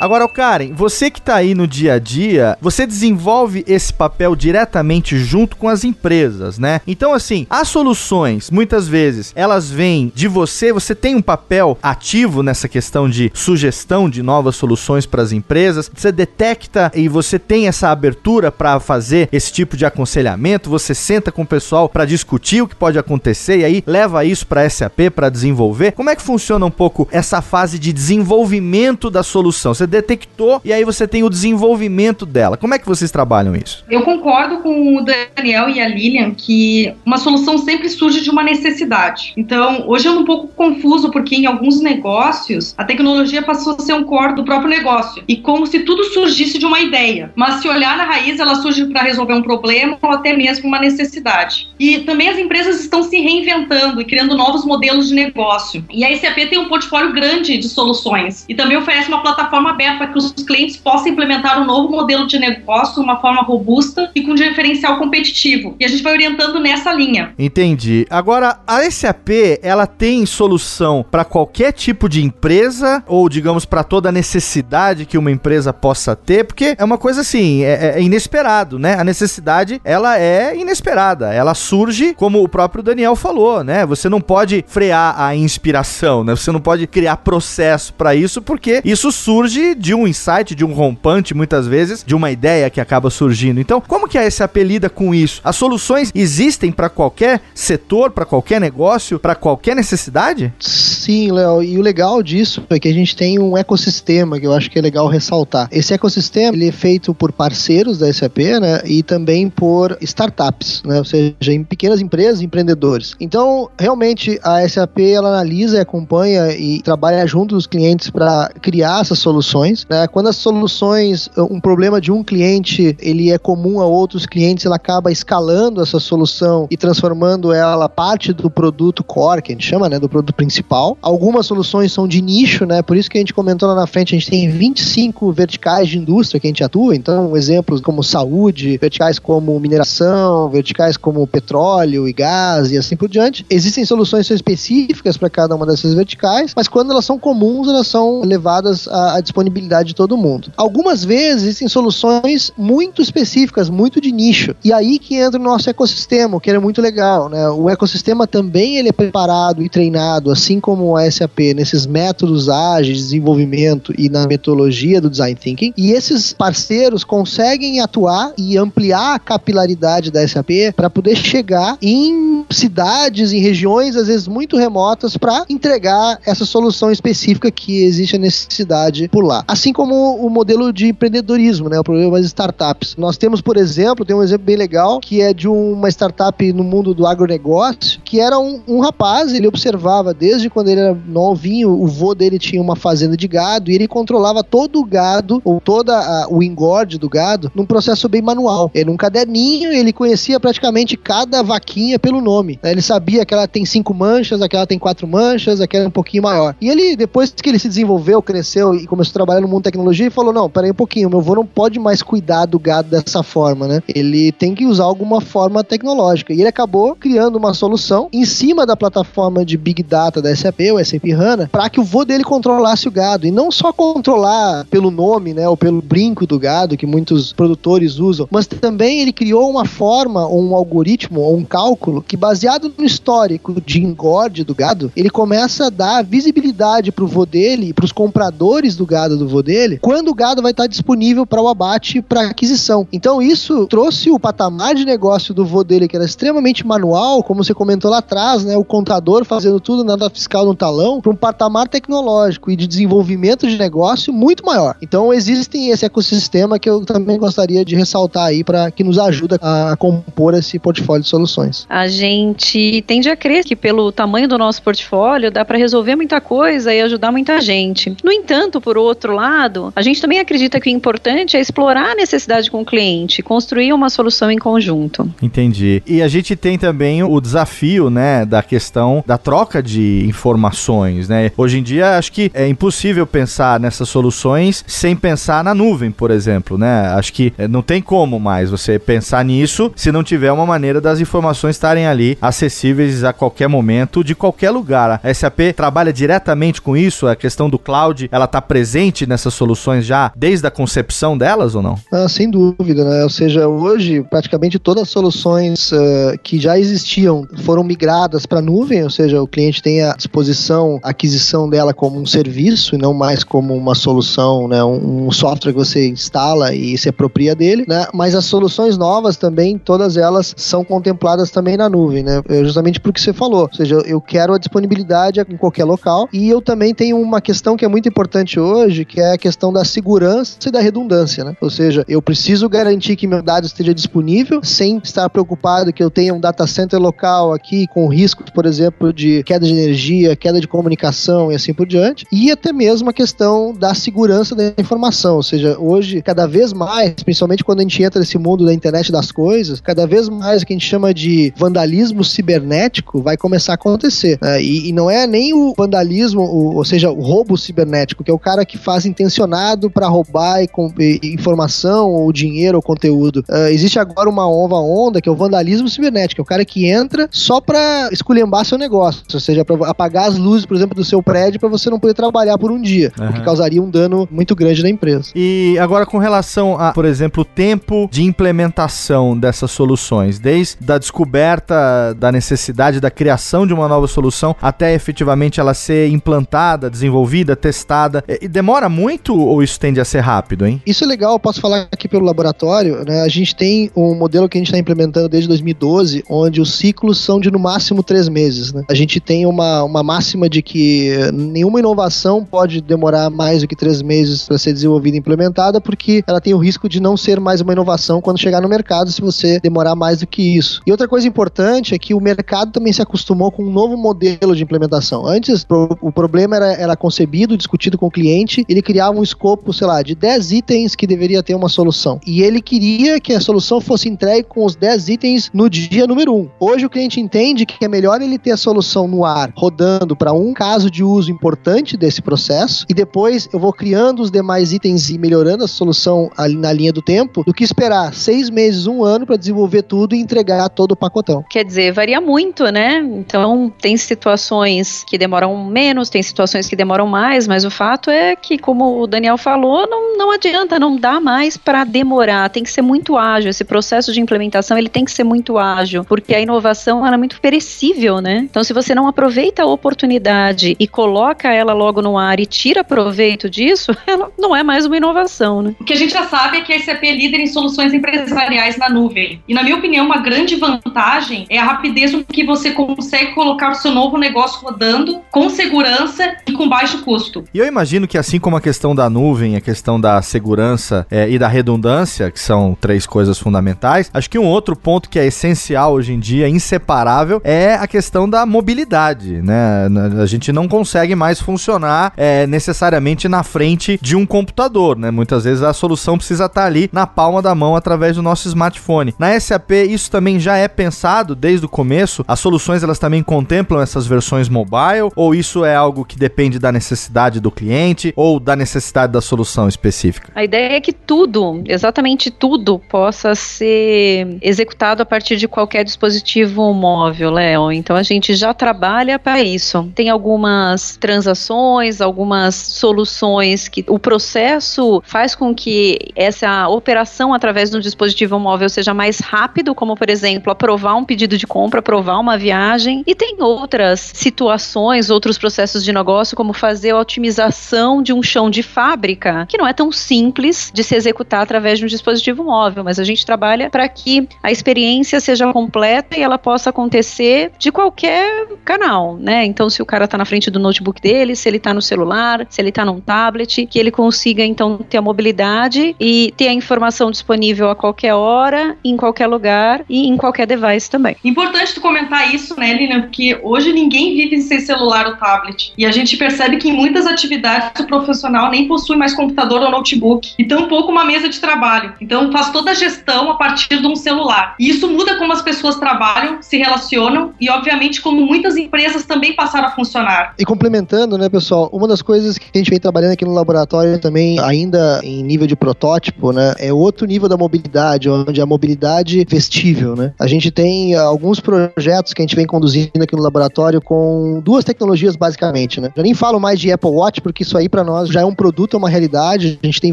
Agora, Karen, você que tá aí no dia a dia, você desenvolve esse papel diretamente junto com as empresas, né? Então, assim, as soluções, muitas vezes, elas vêm de você, você tem um papel ativo nessa questão de sugestão de novas soluções para as empresas, você detecta e você tem essa abertura para fazer esse tipo de aconselhamento, você senta com o pessoal para discutir o que pode acontecer e aí leva isso para SAP para desenvolver. Como é que funciona um pouco essa fase de desenvolvimento da solução? Você detectou e aí você tem o desenvolvimento dela. Como é que vocês trabalham isso? Eu concordo com o Daniel e a Lilian que uma solução sempre surge de uma necessidade. Então, hoje é um pouco confuso porque em alguns negócios a tecnologia passou a ser um core do próprio negócio e como se tudo surgisse de uma ideia. Mas se olhar na raiz, ela surge para resolver um problema ou até mesmo uma necessidade. E também as empresas estão se reinventando e criando novos modelos de negócio. E a SAP tem um portfólio grande de soluções e também oferece uma plataforma para que os clientes possam implementar um novo modelo de negócio de uma forma robusta e com diferencial competitivo. E a gente vai orientando nessa linha. Entendi. Agora, a SAP, ela tem solução para qualquer tipo de empresa ou, digamos, para toda necessidade que uma empresa possa ter, porque é uma coisa assim, é, é inesperado, né? A necessidade, ela é inesperada. Ela surge, como o próprio Daniel falou, né? Você não pode frear a inspiração, né? Você não pode criar processo para isso, porque isso surge de um insight, de um rompante, muitas vezes, de uma ideia que acaba surgindo. Então, como que a SAP lida com isso? As soluções existem para qualquer setor, para qualquer negócio, para qualquer necessidade? Sim, Léo. E o legal disso é que a gente tem um ecossistema que eu acho que é legal ressaltar. Esse ecossistema ele é feito por parceiros da SAP, né? E também por startups, né? Ou seja, em pequenas empresas, empreendedores. Então, realmente a SAP ela analisa acompanha e trabalha junto dos clientes para criar essas soluções. Né? Quando as soluções, um problema de um cliente, ele é comum a outros clientes, ela acaba escalando essa solução e transformando ela parte do produto core, que a gente chama, né, do produto principal. Algumas soluções são de nicho, né? Por isso que a gente comentou lá na frente, a gente tem 25 verticais de indústria que a gente atua. Então, exemplos como saúde, verticais como mineração, verticais como petróleo e gás e assim por diante. Existem soluções específicas para cada uma dessas verticais, mas quando elas são comuns, elas são levadas à, à disponibilidade de todo mundo. Algumas vezes existem soluções muito específicas, muito de nicho. E aí que entra o nosso ecossistema, que é muito legal, né? O ecossistema também ele é preparado e treinado, assim como a SAP, nesses métodos ágeis de desenvolvimento e na metodologia do design thinking. E esses parceiros conseguem atuar e ampliar a capilaridade da SAP para poder chegar em cidades, em regiões às vezes muito remotas para entregar essa solução específica que existe a necessidade por lá. Assim como o modelo de empreendedorismo, né, o problema das startups. Nós temos, por exemplo, tem um exemplo bem legal que é de uma startup no mundo do agronegócio, que era um, um rapaz, ele observava desde quando ele era novinho, o vô dele tinha uma fazenda de gado e ele controlava todo o gado ou todo o engorde do gado num processo bem manual. Ele num caderninho, ele conhecia praticamente cada vaquinha pelo nome. Né? Ele sabia que ela tem cinco manchas, aquela tem quatro manchas, aquela é um pouquinho maior. E ele, depois que ele se desenvolveu, cresceu e começou a trabalhar no mundo da tecnologia, ele falou: não, peraí um pouquinho, meu avô não pode mais cuidar do gado dessa forma, né? Ele tem que usar alguma forma tecnológica. E ele acabou criando uma solução em cima da plataforma de Big Data da SAP, o SAP HANA, para que o vô dele controlasse o gado. E não só controlar pelo nome, né, ou pelo brinco do gado, que muitos produtores usam, mas também ele criou uma forma, ou um algoritmo, ou um cálculo, que baseado no histórico de engorde do gado, ele começa a dar visibilidade para o vô dele e para os compradores do gado do vô dele, quando o gado vai estar disponível para o abate para aquisição. Então isso trouxe o patamar de negócio do vô dele, que era extremamente manual, como você comentou lá atrás, né, o contador fazendo tudo, nada fiscal no talão, para um patamar tecnológico e de desenvolvimento de negócio muito maior. Então existem esse ecossistema que eu também gostaria de ressaltar aí para que nos ajuda a compor esse portfólio de soluções. A gente tende a crer que pelo tamanho do nosso portfólio dá para resolver muita coisa e ajudar muita gente. No entanto, por outro lado, a gente também acredita que o importante é explorar a necessidade com o cliente, construir uma solução em conjunto. Entendi. E a gente tem também o desafio, né, da questão da troca de informações, né? Hoje em dia acho que é impossível pensar nessas soluções sem pensar na nuvem, por exemplo, né? Acho que é, não tem como mais você pensar nisso se não tiver uma maneira das informações estarem ali acessíveis a qualquer momento, de qualquer lugar. A SAP trabalha diretamente com isso, a questão do cloud, ela está presente nessas soluções já desde a concepção delas ou não? Ah, sem dúvida, né? Ou seja, hoje praticamente todas as soluções uh, que já existiam foram migradas para a nuvem, ou seja, o cliente tem à disposição a aquisição dela como um serviço e não mais como uma solução, né? Um, um software que você instala e se apropria dele, né? Mas as soluções novas também, todas elas são contempladas também na nuvem, né? É justamente porque você falou, ou seja, eu quero a disponibilidade em qualquer local e eu também tenho uma questão que é muito importante hoje, que é a questão da segurança e da redundância, né? Ou seja, eu preciso garantir que meu dado esteja disponível sem estar preocupado que eu tenha um data center local aqui com riscos, por exemplo, de queda de energia, queda de comunicação e assim por diante, e até mesmo a questão da segurança da informação, ou seja, hoje cada vez mais, principalmente quando a gente entra nesse mundo da internet das coisas, cada vez mais o que a gente chama de vandalismo cibernético vai começar a acontecer. Né? E, e, não é nem o vandalismo, o, ou seja, o roubo cibernético, que é o cara que faz intencionado para roubar e, e, informação, ou dinheiro, ou conteúdo. Uh, existe agora uma nova onda que é o vandalismo cibernético, é o cara que entra só para esculhambar seu negócio, ou seja, para apagar as luzes, por exemplo, do seu prédio para você não poder trabalhar por um dia, uhum. o que causaria um dano muito grande na empresa. E agora com relação a, por exemplo, o tempo de implementação dessas soluções, desde a descoberta da necessidade da criação de uma nova solução até efetivamente ela ser implantada, desenvolvida, testada, e demora muito ou isso tende a ser rápido, hein? Isso é legal, posso falar aqui pelo laboratório, né? A gente tem um modelo que a gente está implementando desde 2012, onde os ciclos são de no máximo três meses, né? A gente tem uma, uma máxima de que nenhuma inovação pode demorar mais do que três meses para ser desenvolvida e implementada, porque ela tem o risco de não ser mais uma inovação quando chegar no mercado se você demorar mais do que isso. E outra coisa importante é que o mercado também se acostumou com um novo modelo de implementação. Antes, o problema era, era concebido, discutido com o cliente, ele criava um escopo, sei lá, de 10 itens que deveria ter uma solução. E ele queria que a solução fosse entregue com os 10 itens no dia número 1. Hoje o cliente entende que é melhor ele ter a solução no ar, rodando para um caso de uso importante desse processo, e depois eu vou criando os demais itens e melhorando a solução ali na linha do tempo, do que esperar seis meses, um ano para desenvolver tudo e entregar todo o pacotão. Quer dizer, varia muito, né? Então, tem situações que demoram menos, tem situações que demoram mais, mas o fato é que, como o Daniel falou, não, não adianta, não dá mais para demorar, tem que ser muito ágil. Esse processo de implementação ele tem que ser muito ágil, porque a inovação ela é muito perecível, né? Então, se você não aproveita a oportunidade e coloca ela logo no ar e tira proveito disso, ela não é mais uma inovação, né? O que a gente já sabe é que a SAP é líder em soluções empresariais na nuvem. E, na minha opinião, uma grande vantagem é a rapidez com que você consegue colocar o seu novo negócio rodando com segurança e com baixo custo. E eu imagino que, assim como a questão da nuvem, a questão da segurança é, e da redundância, que são três coisas fundamentais, acho que um outro ponto que é essencial hoje em dia, inseparável, é a questão da mobilidade, né? A gente não consegue mais funcionar é, necessariamente na frente de um computador, né? Muitas vezes a solução precisa estar ali na palma da mão através do nosso smartphone. Na SAP isso também já é pensado desde o começo. As soluções elas também contemplam essas versões mobile ou isso é algo que depende da necessidade do cliente ou da necessidade da solução específica? A ideia é que tudo, exatamente tudo, possa ser executado a partir de qualquer dispositivo móvel, Léo. Então a gente já trabalha para isso. Tem algumas transações, algumas soluções que o processo faz com que essa operação através do dispositivo móvel seja mais rápido, como por exemplo, aprovar um pedido de compra, aprovar uma viagem. E tem outras situações, outros processos de negócio, como fazer a otimização de um chão de fábrica, que não é tão simples de se executar através de um dispositivo móvel, mas a gente trabalha para que a experiência seja completa e ela possa acontecer de qualquer canal, né? Então, se o cara está na frente do notebook dele, se ele está no celular, se ele está num tablet, que ele consiga então ter a mobilidade e ter a informação disponível a qualquer hora, em qualquer lugar e em qualquer device também. Importante tu comentar isso, né, Lina? Porque hoje ninguém vive sem celular ou tablet. E a gente percebe que em muitas atividades o profissional nem possui mais computador ou notebook. E tampouco uma mesa de trabalho. Então faz toda a gestão a partir de um celular. E isso muda como as pessoas trabalham, se relacionam e, obviamente, como muitas empresas também passaram a funcionar. E complementando, né, pessoal, uma das coisas que a gente vem trabalhando aqui no laboratório também, ainda em nível de protótipo, né, é outro nível da mobilidade, onde a mobilidade vestível, né? A gente tem alguns projetos que a gente vem conduzindo aqui no laboratório com duas tecnologias basicamente, né? Eu nem falo mais de Apple Watch porque isso aí para nós já é um produto, é uma realidade. A gente tem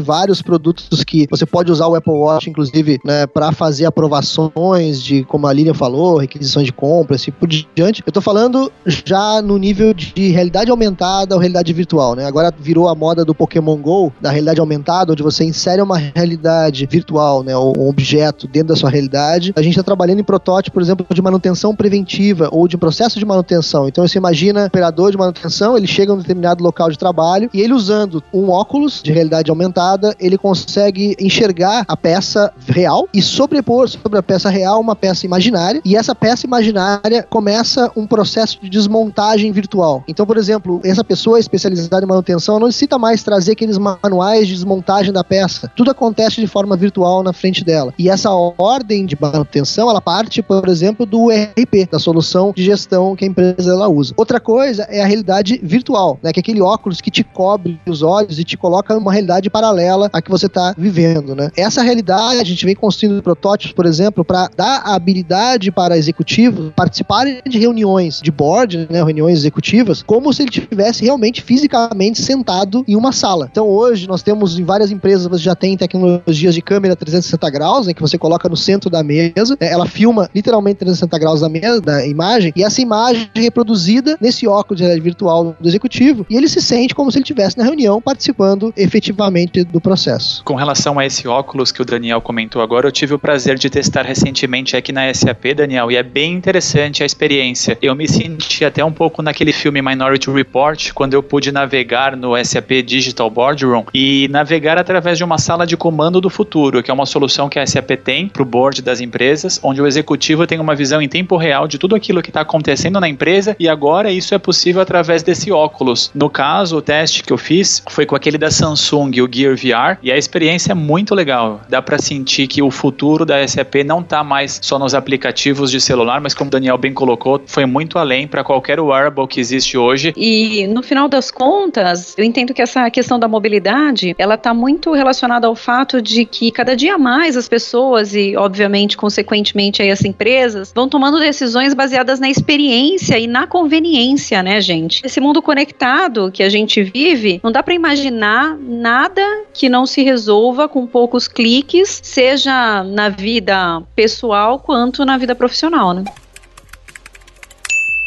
vários produtos que você pode usar o Apple Watch, inclusive, né, para fazer aprovações de, como a Lilian falou, requisições de compra, assim por diante. Eu tô falando já no nível de realidade aumentada ou realidade virtual, né? Agora virou a moda do Pokémon Go, da realidade aumentada, onde você insere uma realidade virtual, né, um objeto dentro da sua realidade. A gente está trabalhando em protótipo, por exemplo, de manutenção preventiva ou de processo de manutenção. Então você imagina um operador de manutenção, ele chega a um determinado local de trabalho e ele usando um óculos de realidade aumentada, ele consegue enxergar a peça real e sobrepor sobre a peça real uma peça imaginária e essa peça imaginária começa um processo de desmontagem virtual. Então, por exemplo, essa pessoa especializada em manutenção não necessita mais trazer aqueles manuais de desmontagem da peça. Tudo acontece de forma virtual na frente dela. E essa ordem de manutenção, ela parte, por exemplo, do ERP, da solução de gestão que a empresa ela usa. Outra coisa é a realidade virtual, né? Que é aquele óculos que te cobre os olhos e te coloca numa realidade paralela à que você está vivendo, né? Essa realidade, a gente vem construindo protótipos, por exemplo, para dar a habilidade para executivos participarem de reuniões de board, né? reuniões executivas, como se ele tivesse realmente fisicamente sentado em uma sala. Então hoje nós temos em várias empresas, você já tem tecnologias de câmera 360 graus, né, que você coloca no centro da mesa, né, ela filma literalmente 360 graus da mesa, da imagem, e essa imagem é reproduzida nesse óculos de realidade virtual do executivo, e ele se sente como se ele estivesse na reunião participando efetivamente do processo. Com relação a esse óculos que o Daniel comentou agora, eu tive o prazer de testar recentemente aqui na SAP, Daniel, e é bem interessante a experiência. Eu me senti até um pouco naquele filme Minority Report, quando eu pude navegar no SAP Digital Boardroom e navegar através de uma sala de comando do futuro, que é uma solução que a SAP tem para o board das empresas, onde o executivo tem uma visão em tempo real de tudo aquilo que está acontecendo na empresa e agora isso é possível através desse óculos. No caso, o teste que eu fiz foi com aquele da Samsung, o Gear VR, e a experiência é muito legal. Dá para sentir que o futuro da SAP não está mais só nos aplicativos de celular, mas como o Daniel bem colocou, foi muito além para qualquer wearable que existe hoje. E no final das contas, eu entendo que essa questão da mobilidade, ela está muito relacionada ao fato de que cada dia mais as pessoas e, obviamente, consequentemente, aí as empresas vão tomando decisões baseadas na experiência e na conveniência, né, gente? Esse mundo conectado que a gente vive, não dá para imaginar nada que não se resolva com poucos cliques, seja na vida pessoal quanto na vida profissional, né?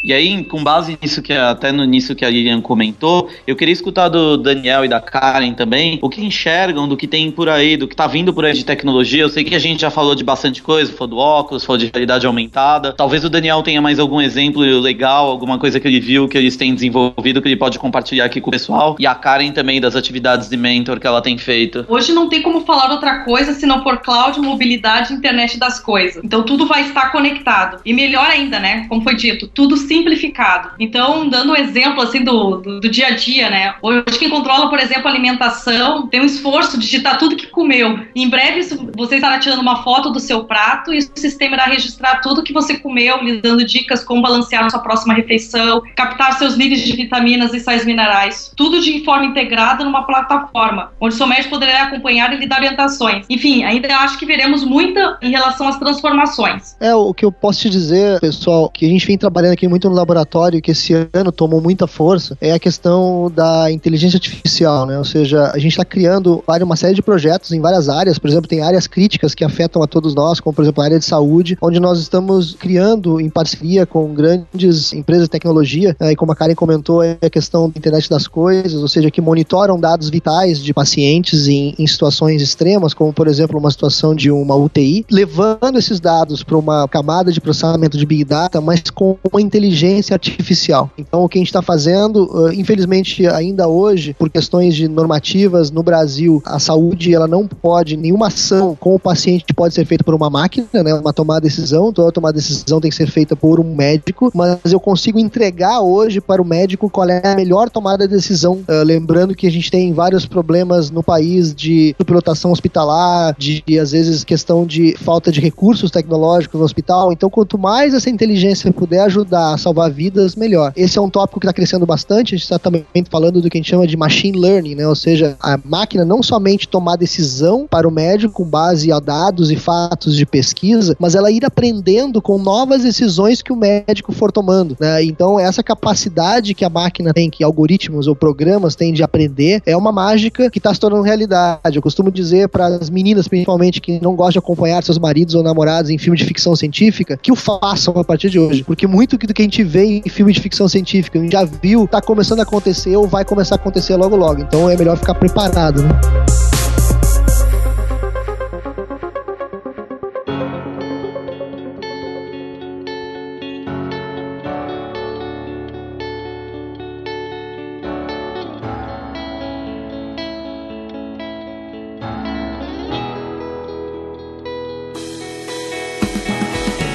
E aí, com base nisso que até no início que a Lilian comentou, eu queria escutar do Daniel e da Karen também o que enxergam do que tem por aí, do que tá vindo por aí de tecnologia. Eu sei que a gente já falou de bastante coisa, falou do óculos, falou de realidade aumentada. Talvez o Daniel tenha mais algum exemplo legal, alguma coisa que ele viu que eles têm desenvolvido que ele pode compartilhar aqui com o pessoal. E a Karen também das atividades de mentor que ela tem feito. Hoje não tem como falar outra coisa se não for cloud, mobilidade internet das coisas. Então tudo vai estar conectado. E melhor ainda, né? Como foi dito, tudo se simplificado. Então, dando um exemplo assim do, do, do, dia a dia, né? Hoje quem controla, por exemplo, a alimentação tem um esforço de digitar tudo que comeu. Em breve você estará tirando uma foto do seu prato e o sistema irá registrar tudo que você comeu, lhe dando dicas como balancear sua próxima refeição, captar seus níveis de vitaminas e sais minerais. Tudo de forma integrada numa plataforma, onde seu médico poderá acompanhar e lhe dar orientações. Enfim, ainda acho que veremos muita em relação às transformações. É, o que eu posso te dizer, pessoal, que a gente vem trabalhando aqui muito muito no laboratório que esse ano tomou muita força é a questão da inteligência artificial, né? Ou seja, a gente está criando uma série de projetos em várias áreas, por exemplo, tem áreas críticas que afetam a todos nós, como por exemplo a área de saúde, onde nós estamos criando em parceria com grandes empresas de tecnologia, né? e como a Karen comentou, é a questão da internet das coisas, ou seja, que monitoram dados vitais de pacientes em, em situações extremas, como por exemplo uma situação de uma UTI, levando esses dados para uma camada de processamento de Big Data, mas com uma inteligência inteligência artificial. Então, o que a gente está fazendo, uh, infelizmente, ainda hoje, por questões de normativas no Brasil, a saúde ela não pode, nenhuma ação com o paciente pode ser feita por uma máquina, né? Uma tomada de decisão, toda tomada de decisão tem que ser feita por um médico, mas eu consigo entregar hoje para o médico qual é a melhor tomada de decisão. Uh, lembrando que a gente tem vários problemas no país de superlotação hospitalar, de, de às vezes questão de falta de recursos tecnológicos no hospital. Então, quanto mais essa inteligência puder ajudar salvar vidas, melhor. Esse é um tópico que está crescendo bastante, a gente está também falando do que a gente chama de machine learning, né? Ou seja, a máquina não somente tomar decisão para o médico com base a dados e fatos de pesquisa, mas ela ir aprendendo com novas decisões que o médico for tomando, né? Então, essa capacidade que a máquina tem, que algoritmos ou programas têm de aprender, é uma mágica que está se tornando realidade. Eu costumo dizer para as meninas, principalmente, que não gostam de acompanhar seus maridos ou namorados em filme de ficção científica, que o façam a partir de hoje, porque muito do que a gente vê em filmes de ficção científica, a gente já viu, tá começando a acontecer ou vai começar a acontecer logo logo. Então é melhor ficar preparado, né?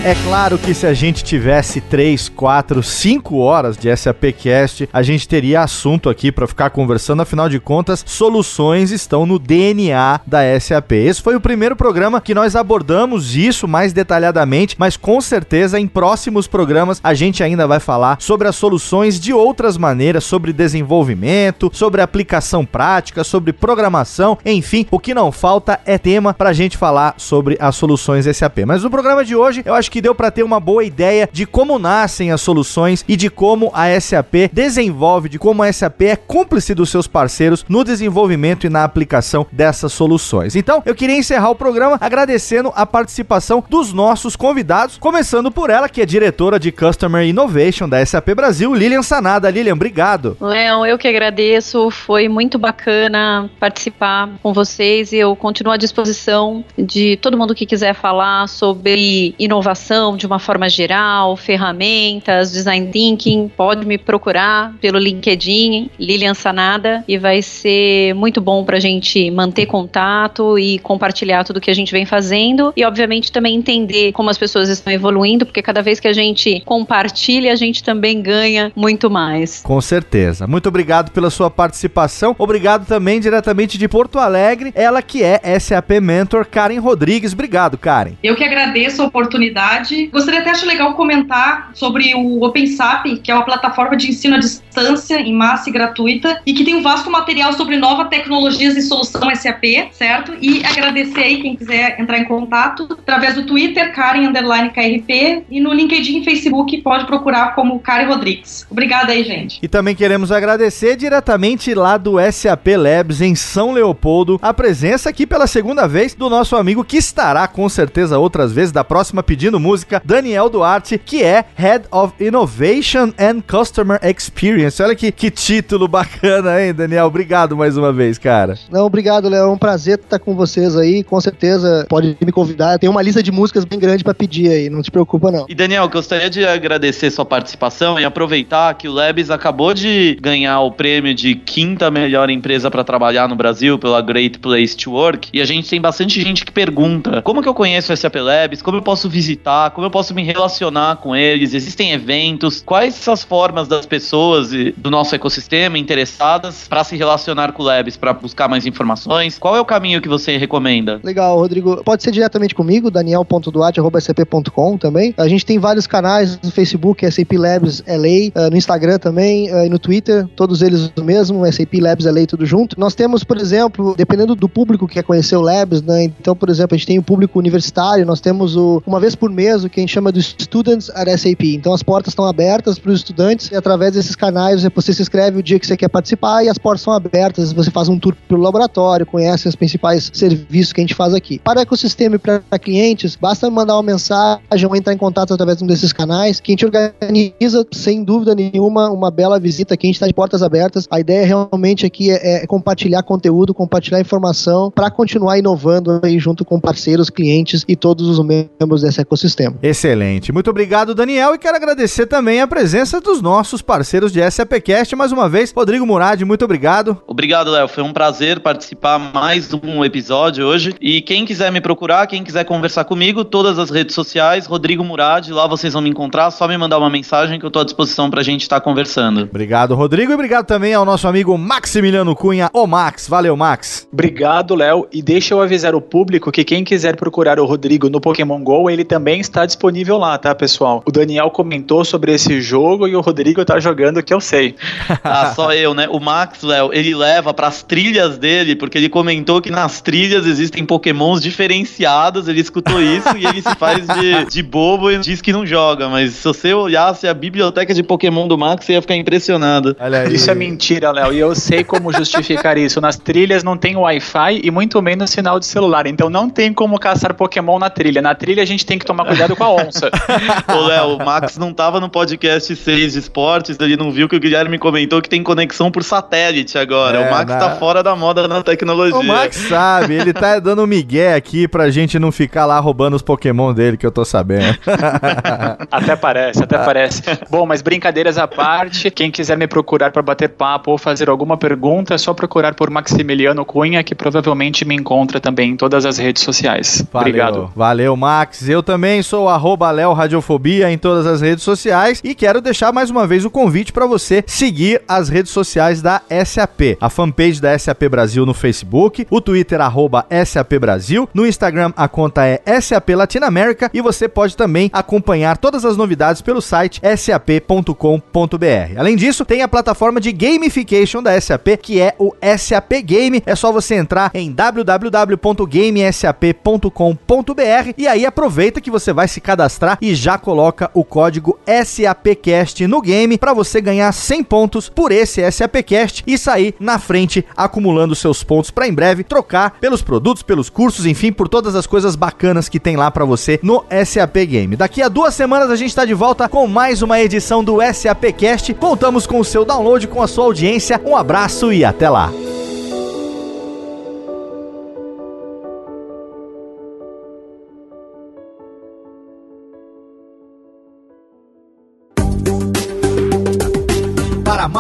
É claro que se a gente tivesse 3, 4, 5 horas de SAPcast, a gente teria assunto aqui para ficar conversando, afinal de contas, soluções estão no DNA da SAP. Esse foi o primeiro programa que nós abordamos isso mais detalhadamente, mas com certeza em próximos programas a gente ainda vai falar sobre as soluções de outras maneiras, sobre desenvolvimento, sobre aplicação prática, sobre programação, enfim, o que não falta é tema para a gente falar sobre as soluções SAP. Mas no programa de hoje, eu acho que que deu para ter uma boa ideia de como nascem as soluções e de como a SAP desenvolve, de como a SAP é cúmplice dos seus parceiros no desenvolvimento e na aplicação dessas soluções. Então, eu queria encerrar o programa agradecendo a participação dos nossos convidados, começando por ela, que é diretora de Customer Innovation da SAP Brasil, Lilian Sanada. Lilian, obrigado. Léo, eu que agradeço, foi muito bacana participar com vocês e eu continuo à disposição de todo mundo que quiser falar sobre inovação de uma forma geral, ferramentas, design thinking, pode me procurar pelo LinkedIn, Lilian Sanada, e vai ser muito bom para a gente manter contato e compartilhar tudo que a gente vem fazendo e, obviamente, também entender como as pessoas estão evoluindo, porque cada vez que a gente compartilha, a gente também ganha muito mais. Com certeza. Muito obrigado pela sua participação. Obrigado também diretamente de Porto Alegre, ela que é SAP Mentor, Karen Rodrigues. Obrigado, Karen. Eu que agradeço a oportunidade. Gostaria até, acho legal comentar sobre o OpenSAP, que é uma plataforma de ensino à distância, em massa e gratuita, e que tem um vasto material sobre novas tecnologias e solução SAP, certo? E agradecer aí quem quiser entrar em contato através do Twitter, Karen Underline KRP, e no LinkedIn e Facebook pode procurar como Karen Rodrigues. Obrigada aí, gente. E também queremos agradecer diretamente lá do SAP Labs em São Leopoldo a presença aqui pela segunda vez do nosso amigo que estará com certeza outras vezes da próxima pedindo música, Daniel Duarte, que é Head of Innovation and Customer Experience. Olha que, que título bacana, hein, Daniel? Obrigado mais uma vez, cara. Não, obrigado, Léo. É um prazer estar com vocês aí. Com certeza pode me convidar. Tem uma lista de músicas bem grande para pedir aí, não te preocupa não. E Daniel, gostaria de agradecer sua participação e aproveitar que o Labs acabou de ganhar o prêmio de quinta melhor empresa para trabalhar no Brasil pela Great Place to Work. E a gente tem bastante gente que pergunta: como que eu conheço o SAP Labs? Como eu posso visitar? Como eu posso me relacionar com eles? Existem eventos? Quais são as formas das pessoas do nosso ecossistema interessadas para se relacionar com o Labs, para buscar mais informações? Qual é o caminho que você recomenda? Legal, Rodrigo. Pode ser diretamente comigo, daniel.duarte.sap.com também. A gente tem vários canais no Facebook, SAP Labs LA, eh, no Instagram também, eh, e no Twitter, todos eles o mesmo, SAP Labs LA tudo junto. Nós temos, por exemplo, dependendo do público que quer conhecer o Labs, né? Então, por exemplo, a gente tem o público universitário, nós temos o, uma vez por mês o que a gente chama de Students at SAP. Então, as portas estão abertas para os estudantes e através desses canais você se inscreve o dia que você quer participar e as portas são abertas. Você faz um tour pelo laboratório, conhece os principais serviços que a gente faz aqui. Para o ecossistema e para clientes, basta mandar uma mensagem ou entrar em contato através de um desses canais que a gente organiza, sem dúvida nenhuma, uma bela visita aqui. A gente está de portas abertas. A ideia realmente aqui é, é compartilhar conteúdo, compartilhar informação para continuar inovando aí junto com parceiros, clientes e todos os membros desse ecossistema. Excelente. Muito obrigado, Daniel, e quero agradecer também a presença dos nossos parceiros de SAPcast mais uma vez. Rodrigo Murad, muito obrigado. Obrigado, Léo. Foi um prazer participar mais um episódio hoje. E quem quiser me procurar, quem quiser conversar comigo, todas as redes sociais, Rodrigo Murad, lá vocês vão me encontrar, só me mandar uma mensagem que eu tô à disposição pra gente estar tá conversando. Obrigado, Rodrigo, e obrigado também ao nosso amigo Maximiliano Cunha, o Max. Valeu, Max. Obrigado, Léo. E deixa eu avisar o público que quem quiser procurar o Rodrigo no Pokémon GO, ele também está disponível lá, tá, pessoal? O Daniel comentou sobre esse jogo e o Rodrigo tá jogando, que eu sei. ah, só eu, né? O Max, Léo, ele leva pras trilhas dele, porque ele comentou que nas trilhas existem Pokémons diferenciados, ele escutou isso e ele se faz de, de bobo e diz que não joga, mas se você olhasse a biblioteca de Pokémon do Max, você ia ficar impressionado. Isso é mentira, Léo, e eu sei como justificar isso. Nas trilhas não tem Wi-Fi e muito menos sinal de celular, então não tem como caçar Pokémon na trilha. Na trilha a gente tem que tomar cuidado com a onça. Ô, Léo, o Max não tava no podcast 6 de esportes, ele não viu que o Guilherme comentou que tem conexão por satélite agora. É, o Max na... tá fora da moda na tecnologia. O Max sabe, ele tá dando um migué aqui pra gente não ficar lá roubando os Pokémon dele, que eu tô sabendo. até parece, até parece. Bom, mas brincadeiras à parte, quem quiser me procurar para bater papo ou fazer alguma pergunta, é só procurar por Maximiliano Cunha, que provavelmente me encontra também em todas as redes sociais. Valeu, Obrigado. Valeu, Max. Eu também sou arroba Léo Radiofobia em todas as redes sociais e quero deixar mais uma vez o convite para você seguir as redes sociais da SAP. A fanpage da SAP Brasil no Facebook, o Twitter arroba SAP Brasil, no Instagram a conta é SAP Latinoamérica e você pode também acompanhar todas as novidades pelo site sap.com.br. Além disso, tem a plataforma de gamification da SAP, que é o SAP Game. É só você entrar em www.gamesap.com.br e aí aproveita que você você vai se cadastrar e já coloca o código SAPcast no game para você ganhar 100 pontos por esse SAPcast e sair na frente acumulando seus pontos para em breve trocar pelos produtos, pelos cursos, enfim, por todas as coisas bacanas que tem lá para você no SAP Game. Daqui a duas semanas a gente está de volta com mais uma edição do SAPcast. Contamos com o seu download, com a sua audiência. Um abraço e até lá.